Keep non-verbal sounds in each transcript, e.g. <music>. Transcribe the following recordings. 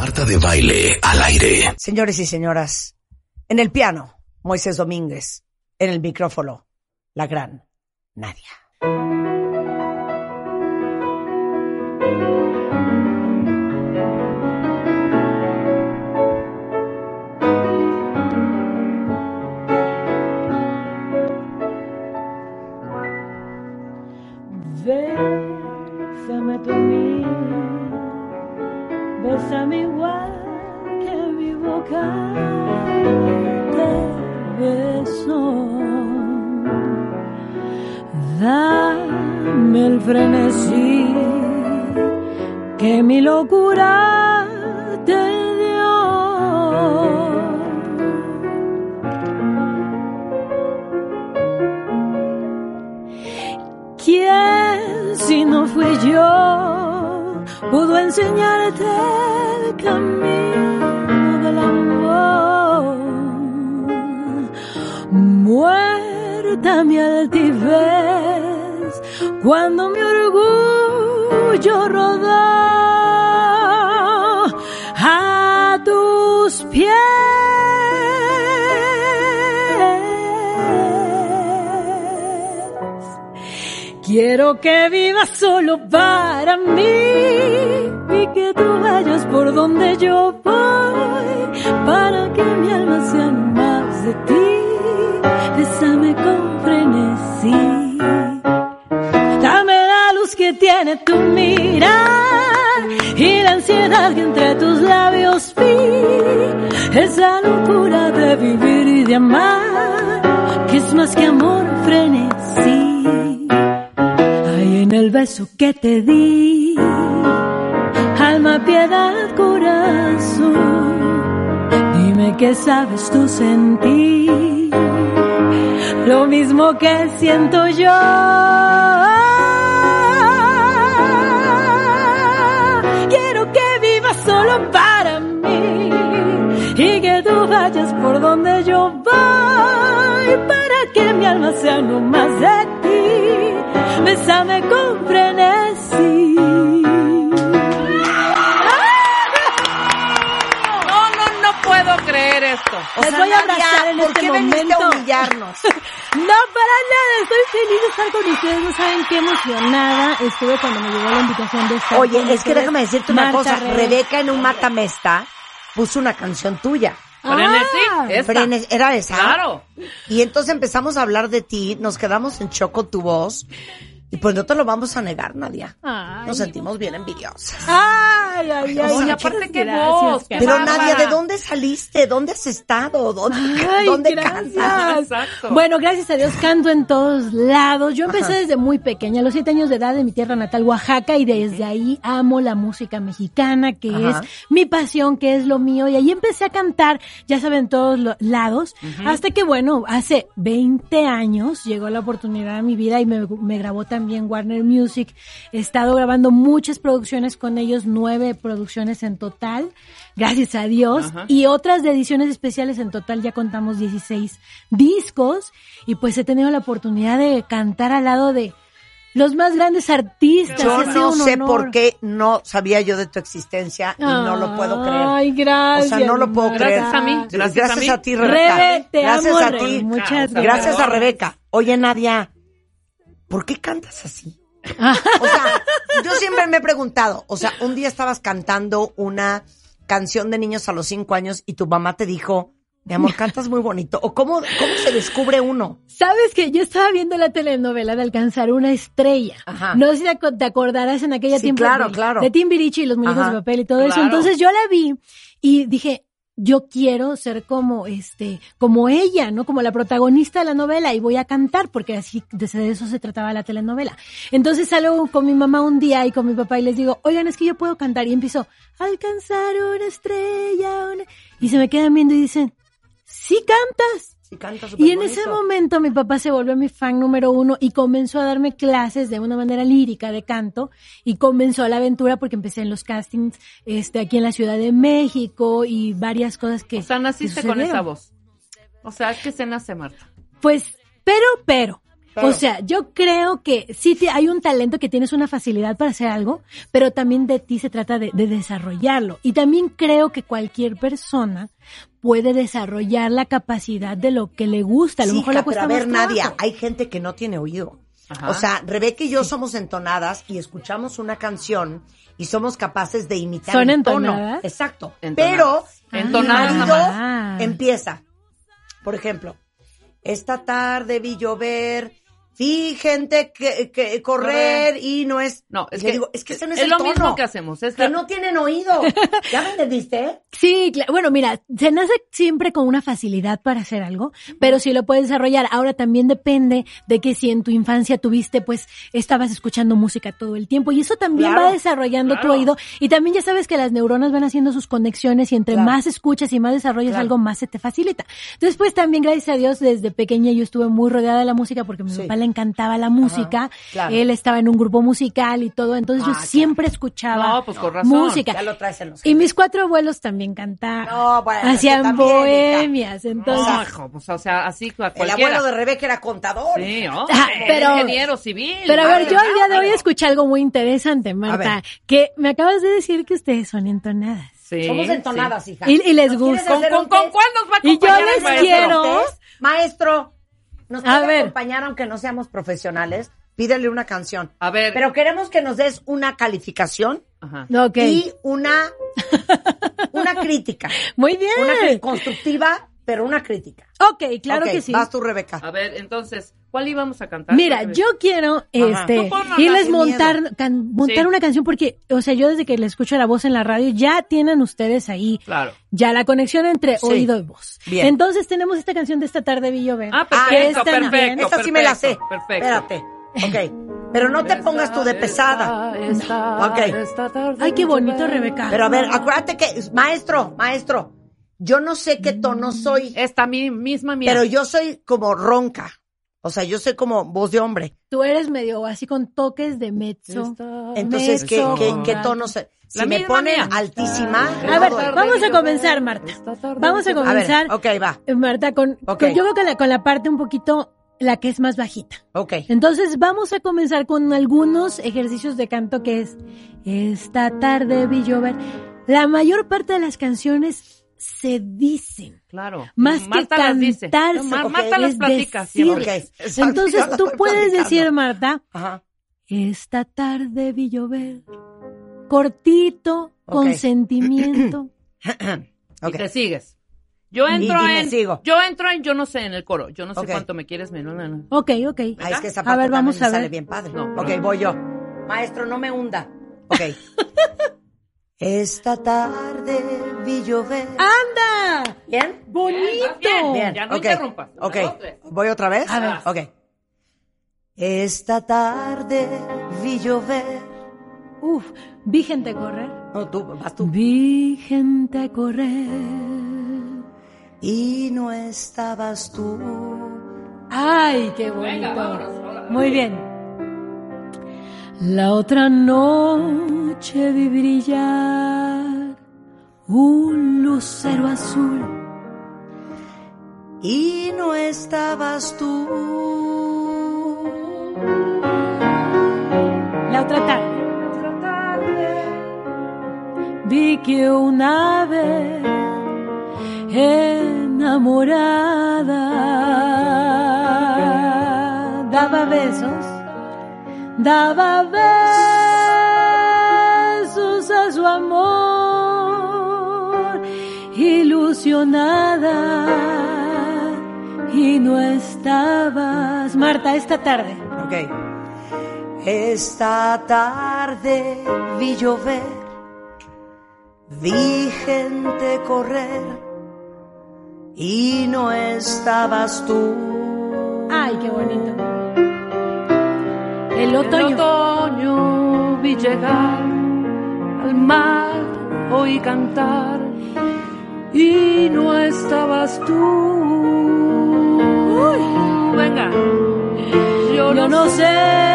Marta de Baile al aire. Señores y señoras, en el piano, Moisés Domínguez. En el micrófono, la gran Nadia. El frenesí que mi locura te dio. ¿Quién si no fui yo pudo enseñarte el camino del amor? Muerta mi altivez cuando mi orgullo rodó a tus pies. Quiero que vivas solo para mí y que tú vayas por donde yo voy para que mi alma sea más de ti. Bésame con frenesí. Tiene tu mirar y la ansiedad que entre tus labios vi. Esa locura de vivir y de amar que es más que amor frenesí. Ahí en el beso que te di, alma, piedad, corazón, dime qué sabes tú sentir, lo mismo que siento yo. Solo para mí y que tú vayas por donde yo voy para que mi alma sea no más de ti. Bésame con frenesí. No, no, no puedo creer esto. O Les sea, voy a Nadia, abrazar en ¿por este qué veniste momento. a humillarnos? <laughs> No, para nada, estoy feliz de estar con ustedes, no saben qué emocionada estuve cuando me llegó la invitación de estar con Oye, es que déjame decirte una Marta cosa. Rebeca. Rebeca en un matamesta puso una canción tuya. Frenesí, Ah, esta. Frenes- ¿Era esa? Claro. Y entonces empezamos a hablar de ti, nos quedamos en choco tu voz. Y pues no te lo vamos a negar, Nadia. Ay. Nos sentimos bien envidiosas. Ay, ay, ay. Oye, muchas aparte, voz, qué Pero bárbara. Nadia, ¿de dónde saliste? ¿Dónde has estado? ¿Dónde, Ay, ¿dónde cantas? Exacto. Bueno, gracias a Dios canto en todos lados. Yo empecé desde muy pequeña, a los siete años de edad en mi tierra natal, Oaxaca, y desde ahí amo la música mexicana, que Ajá. es mi pasión, que es lo mío. Y ahí empecé a cantar, ya saben, en todos los lados, hasta que, bueno, hace 20 años llegó la oportunidad a mi vida y me, me grabó también Warner Music. He estado grabando muchas producciones con ellos, nueve producciones en total, gracias a Dios, Ajá. y otras de ediciones especiales en total ya contamos 16 discos y pues he tenido la oportunidad de cantar al lado de los más grandes artistas. Yo no sé honor. por qué no sabía yo de tu existencia y no lo puedo creer. Ay, gracias. O sea, no lo puedo creer. Gracias a mí. Gracias a mí. ti, Rebeca. Rebe, te gracias amo, a ti. Muchas Gracias. Gracias a gracias. Rebeca. Oye, Nadia, ¿por qué cantas así? <laughs> O sea, yo siempre me he preguntado, o sea, un día estabas cantando una canción de niños a los cinco años y tu mamá te dijo, mi amor, cantas muy bonito. ¿O cómo, cómo se descubre uno? Sabes que yo estaba viendo la telenovela de Alcanzar una estrella. Ajá. No sé si te aco- te acordarás en aquella Sí, tiempo claro, de, claro. de Timbiriche y los muñecos Ajá. de papel y todo eso. Entonces yo la vi y dije, yo quiero ser como este, como ella, ¿no? Como la protagonista de la novela y voy a cantar porque así de eso se trataba la telenovela. Entonces salgo con mi mamá un día y con mi papá y les digo, oigan, es que yo puedo cantar y empiezo, alcanzar una estrella, una-". y se me quedan viendo y dicen, sí cantas. Sí, cantas Y en ese momento mi papá se volvió mi fan número uno y comenzó a darme clases de una manera lírica de canto y comenzó la aventura porque empecé en los castings este aquí en la Ciudad de México y varias cosas que O sea, naciste que con esa voz. O sea, ¿qué se nace, Marta? Pues, pero, pero, O sea, yo creo que sí te- hay un talento que tienes una facilidad para hacer algo, pero también de ti se trata de, de desarrollarlo. Y también creo que cualquier persona puede desarrollar la capacidad de lo que le gusta. A lo Sí, mejor le cuesta pero a ver, más Nadia, hay gente que no tiene oído. Ajá. O sea, Rebeca y yo somos entonadas y escuchamos una canción y somos capaces de imitar ¿Son el tono. entonadas? Exacto. Entonadas. Pero Entonadas mi nada marido más. empieza. Por ejemplo, esta tarde vi llover, vi gente que, que correr y no es. No, es Y le que- digo, es que ese no es, es el lo tono. mismo que hacemos, es que la- no tienen oído. <laughs> ¿Ya me entendiste? Sí, cla- bueno, mira, se nace siempre con una facilidad para hacer algo, pero sí lo puedes desarrollar. Ahora también depende de que si en tu infancia tuviste, pues, estabas escuchando música todo el tiempo y eso también Claro, va desarrollando tu claro. oído y también ya sabes que las neuronas van haciendo sus conexiones y entre Claro. más escuchas y más desarrollas Claro. algo, más se te facilita. Entonces, pues también, gracias a Dios, desde pequeña yo estuve muy rodeada de la música porque mi Sí. papá le encantaba la música, claro. él estaba en un grupo musical y todo, entonces Ah, yo claro. siempre escuchaba No, pues con razón. música. Ya lo traes en los Y mis cuatro abuelos también cantaban. No, bueno, hacían también, bohemias, entonces. No, pues, o sea, así a El cualquiera. abuelo de Rebeca era contador. Sí, ¿no? Ah, pero- ingeniero civil. Pero a ver, yo al día de hoy escuché algo muy interesante, Marta, que me acabas de decir que ustedes son entonadas. Sí, Somos sí. entonadas, hija. Y, y les ¿Nos quieres gusta. ¿Con, con, con cuál nos va a Y yo acompañar les el maestro? quiero-. Maestro, ¿nos A puede ver. acompañar aunque no seamos profesionales? Pídele una canción. A ver. Pero queremos que nos des una calificación Ajá. Y una, una crítica. <laughs> Muy bien. Una crítica constructiva, pero una crítica. Ok, claro que sí. Vas tú, Rebeca. A ver, entonces, ¿cuál íbamos a cantar? Mira, yo quiero este irles montar can- montar Sí. una canción porque, o sea, yo desde que le escucho la voz en la radio ya tienen ustedes ahí Claro. ya la conexión entre Sí. oído y voz. Bien. Entonces tenemos esta canción de esta tarde vi llover. Ah, perfecto, es también- perfecto. Esta sí me la sé. perfecto. Espérate. Ok. Pero no te pongas tú de pesada. Ok. Ay, qué bonito, Rebeca. Pero a ver, acuérdate que, maestro, maestro, yo no sé qué tono soy, Esta mi, misma mía. pero yo soy como ronca. O sea, yo soy como voz de hombre. Tú eres medio así con toques de mezzo. Entonces, ¿qué, Mezzo, qué, qué tono? Si me ponen mía. altísima, A ver, vamos a comenzar, Marta. Vamos a A ver, comenzar, ok, va. eh, Marta, con, con- yo creo que la- con la parte un poquito, la que es más bajita. Ok. Entonces vamos a comenzar con algunos ejercicios de canto que es Esta tarde vi llover. La mayor parte de las canciones se dicen. Claro. Más Marta que cantarse. No, Mar- ok, Marta las platica. decir. siempre. Ok, exacto, yo Entonces tú puedes platicando. decir, Marta, Ajá. esta tarde vi llover. Cortito, con <clears throat> Ok. sentimiento. Y te sigues. Yo entro Y- y me en. sigo. Yo entro en, yo no sé, en el coro. Yo no sé cuánto me quieres menos. no, no. Ok, ok. Ah, es que esa A ver, vamos a sale ver. bien padre. Ok, voy yo. Maestro, no me hunda. Ok. <laughs> Esta tarde vi llover. ¡Anda! ¿Bien? ¡Bonito! Bien, Bien, Ya no ok. interrumpas. Ok, voy otra vez. A ver. Ok. Esta tarde vi llover. Uf, vi gente correr. No, tú, vas tú. Vi gente correr. Y no estabas tú. ¡Ay, qué bonito! Venga, vámonos, ahora. Muy bien. La otra noche vi brillar un lucero azul. Y no estabas tú. La otra tarde. Vi que una vez enamorada daba besos, daba besos ilusionada y no estabas, Marta, esta tarde. Ok. Esta tarde vi llover, vi gente correr y no estabas tú. Ay, qué bonito. El El otoño. otoño vi llegar al mar, oí cantar y no estabas tú. Venga. Yo, Yo no sé cuánto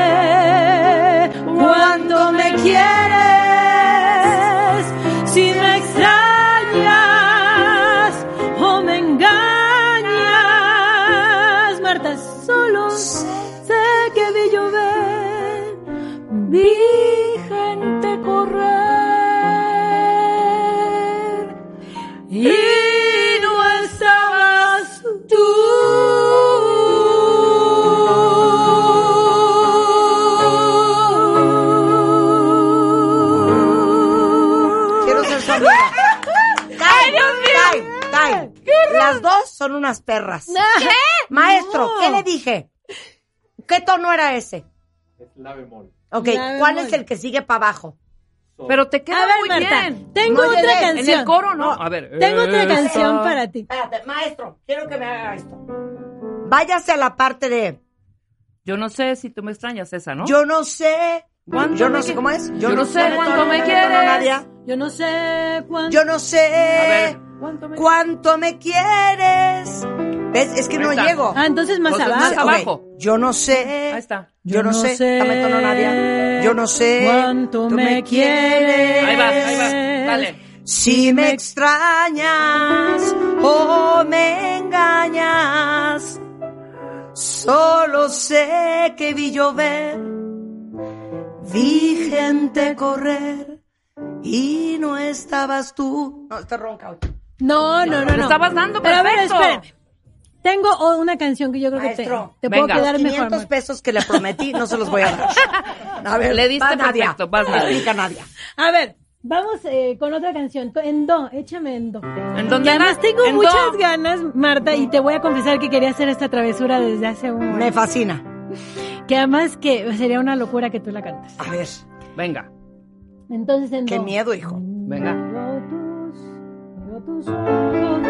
unas perras. <laughs> ¿Qué? Maestro, No. ¿qué le dije? ¿Qué tono era ese? Es la bemol. Ok, La ¿cuál bemol. es el que sigue para abajo? Pero te queda A ver, muy Marta, bien. tengo otra bien. En canción. el coro, ¿no? A ver. Tengo otra esa. canción para ti. Espérate, maestro, quiero que me haga esto. Váyase a la parte de Yo no sé si tú me extrañas esa, ¿no? yo no sé. ¿Cuánto Yo no sé cómo es. Yo no sé no me quieres. Nadia. Yo no sé cuánto. Yo no sé A ver, ¿cuánto me cuánto me quieres. ¿Ves? Es que no está. llego. Ah, entonces más Entonces, abajo. más. Yo no sé. Ahí está. Yo no sé. Dame tono, Nadia. Yo no sé cuánto tú me quieres. Ahí va, ahí va. Dale. Si me extrañas o me engañas, solo sé que vi llover, vi gente correr y no estabas tú. No, está ronca hoy. No, no, no, no. estabas dando Pero a ver, perfecto. espérame. Tengo una canción que yo creo que te, Maestro, te puedo venga. quedar Los mejor. 500 Marta. pesos que le prometí no se los voy a dar. <laughs> A ver, Le diste perfecto, vas, Nadia. Nadia. A ver, vamos eh, con otra canción. En do, échame en do. ¿En dónde además tengo En muchas do. ganas, Marta, y te voy a confesar que quería hacer esta travesura desde hace un Me fascina. Que además que sería una locura que tú la cantes. A ver, Venga, Entonces en qué do. miedo, hijo. venga. Ojos.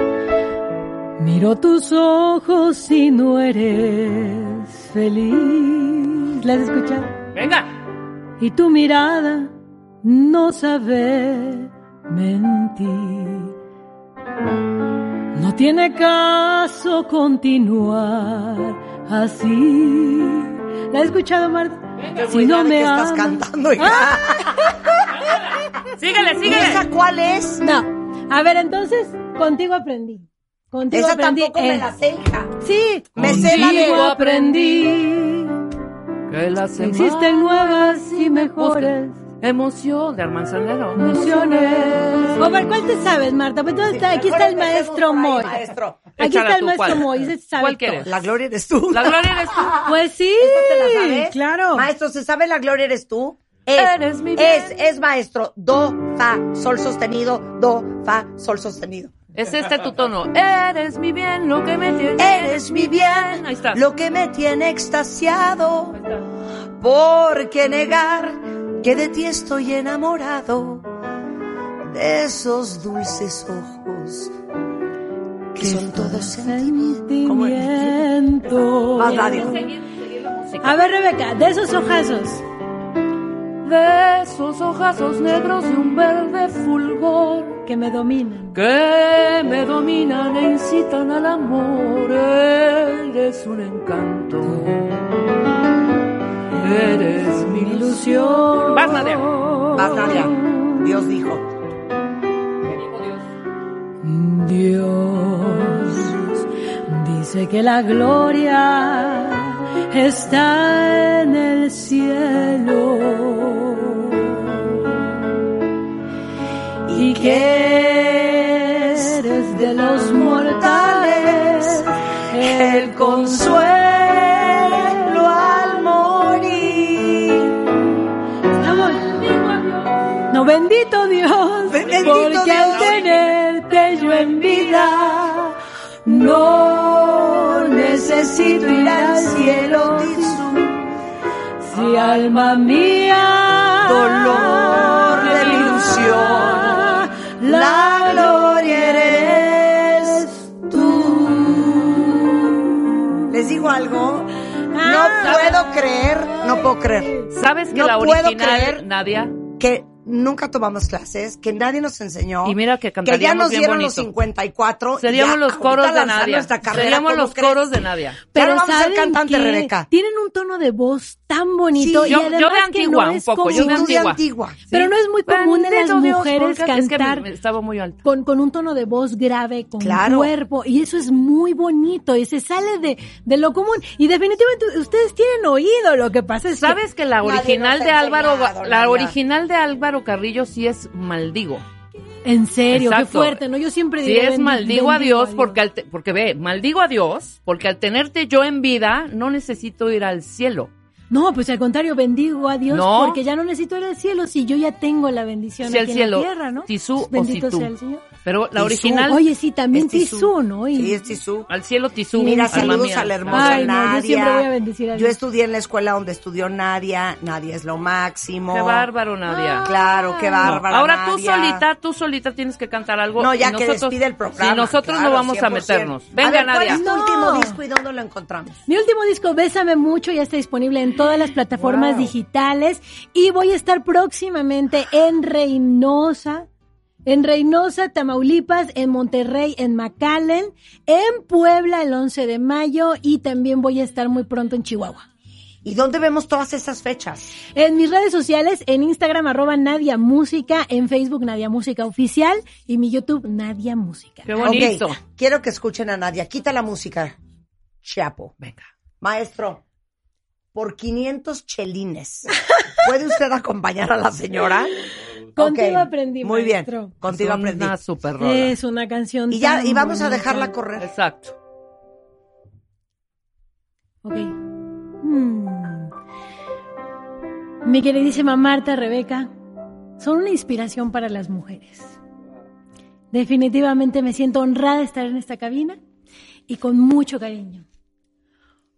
Miro tus ojos y no eres feliz. ¿La has escuchado? Venga. Y tu mirada no sabe mentir. No tiene caso continuar así. ¿La has escuchado, Marta? Si no me que estás cantando, hija. <laughs> Síguele, ¿Y síguele. esa cuál es? No. A ver, entonces, contigo aprendí. Contigo Esa aprendí. tampoco me la sé, hija. Sí. Me sé la de- aprendí. Que las Existen nuevas y mejores Emoción de Armand Sandero. emociones. O ver, ¿cuál te sabes, Marta? Pues entonces está- aquí está el maestro Moy. maestro. Aquí Échala está el tú, maestro. Moy. ese sabe ¿Cuál quieres? La gloria eres tú. La gloria eres tú. Pues sí. ¿Esta te la sabes? Claro. Maestro, ¿se sabe la gloria eres tú? Es, Eres mi bien. es, es maestro. Do, fa, sol sostenido, do, fa, sol sostenido. Es este tu tono. Eres mi bien, lo que me tiene. Eres mi bien, Ahí está. lo que me tiene extasiado. Ahí está. ¿Por qué negar que de ti estoy enamorado? De esos dulces ojos que son todos sentimientos. Nadia. A ver, Rebeca, de esos ojazos. De esos ojazos negros de un verde fulgor que me dominan. que me dominan e incitan al amor. Eres un encanto. Eres mi ilusión. Vas, Nadia. Vas, Nadia. Dios dijo. Dios dice que la gloria está en el cielo y que eres de los mortales el consuelo al morir. No, bendito Dios, Bendito porque Dios. Necesito ir al cielo. Si alma mía, Dolor de mi ilusión, la gloria eres tú. ¿Les digo algo? No Ah. puedo creer, no puedo creer ¿Sabes que No la puedo original, creer- Nadia? que nunca tomamos clases, que nadie nos enseñó. Y mira que que ya nos dieron bonito. los 54. y Seríamos ya los coros de Nadia. Seríamos ¿cómo los crees? coros de Nadia. Ya Pero no vamos a ser ¿saben cantante? Rebeca. Tienen un tono de voz tan bonito Sí, y yo- además yo de que antigua, no un es poco, yo de antigua. Pero no es muy común en las Dios, mujeres porque es que cantar estaba muy alto. con, con un tono de voz grave, con Claro. cuerpo, y eso es muy bonito, y se sale de, de lo común. Y definitivamente ustedes tienen oído, lo que pasa es que... ¿Sabes que la Nadie original de Álvaro, la original de Álvaro Carrillo sí es maldigo? En serio, qué fuerte, ¿no? Yo siempre digo. Si es maldigo a Dios, porque, al porque ve, maldigo a Dios, porque al tenerte yo en vida, no necesito ir al cielo. No, pues al contrario, bendigo a Dios porque ya no necesito ir al cielo si yo ya tengo la bendición aquí en la tierra, ¿no? Tisú Bendito sea el Señor. Pero la original. Oye, sí, también Tisú, ¿no? Y... Sí, es Tisú. Al cielo Tisú. Mira, saludos a la hermosa Ay, Nadia. yo siempre voy a bendecir a Dios. Yo estudié en la escuela donde estudió Nadia. Nadia es lo máximo. Qué bárbaro, Nadia. claro, qué bárbaro. Ahora tú solita, tú solita tienes que cantar algo. No, ya que despide el programa. Si nosotros no vamos a meternos. Venga, Nadia. ¿Cuál es tu último disco y dónde lo encontramos? Mi último disco, Bésame Mucho, ya está disponible en todas las plataformas digitales. Y voy a estar próximamente en Reynosa en Reynosa, Tamaulipas, en Monterrey, en McAllen, en Puebla el 11 de mayo y también voy a estar muy pronto en Chihuahua. ¿Y dónde vemos todas esas fechas? En mis redes sociales, en Instagram arroba Nadia Música, en Facebook Nadia Música Oficial y mi YouTube Nadia Música. Qué bonito. quiero que escuchen a Nadia. Quita la música. Chiapo. Venga. Maestro, por 500 chelines, ¿puede usted acompañar a la señora? Contigo aprendí, Muy bien. Contigo aprendí. Una super Es una canción. Y ya, y vamos a dejarla correr. Exacto. Ok. Hmm. Mi queridísima Marta, Rebeca, son una inspiración para las mujeres. Definitivamente me siento honrada de estar en esta cabina y con mucho cariño.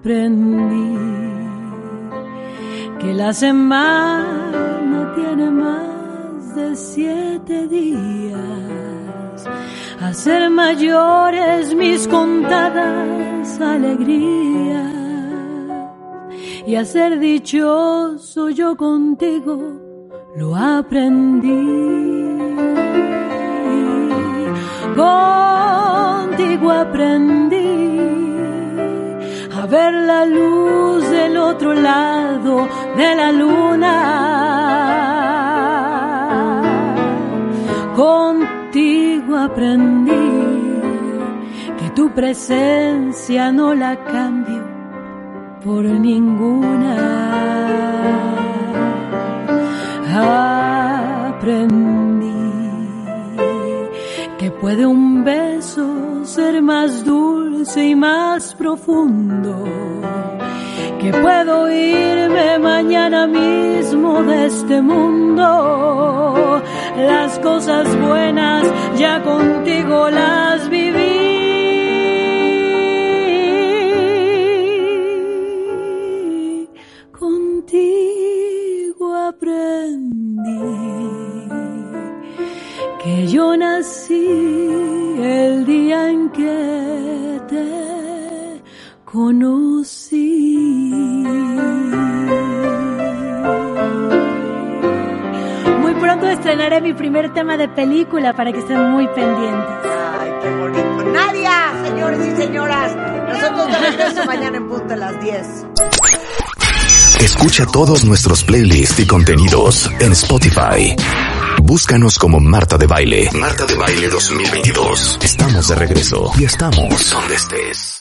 Aprendí que la semana tiene más de siete días. Hacer mayores mis contadas alegrías y hacer dichoso yo contigo lo aprendí. Contigo aprendí ver la luz del otro lado de la luna Contigo aprendí que tu presencia no la cambio por ninguna. Aprendí que puede un beso ser más dulce y más profundo que puedo irme mañana mismo de este mundo. Las cosas buenas ya contigo las viví. Contigo aprendí que yo nací el día en que te conocí. estrenaré mi primer tema de película para que estén muy pendientes. Ay, qué bonito. Nadia, señores y señoras. Nosotros de regreso mañana en punto a las 10. Escucha todos nuestros playlists y contenidos en Spotify. Búscanos como Marta de Baile. Marta de Baile 2022. Estamos de regreso y estamos donde estés.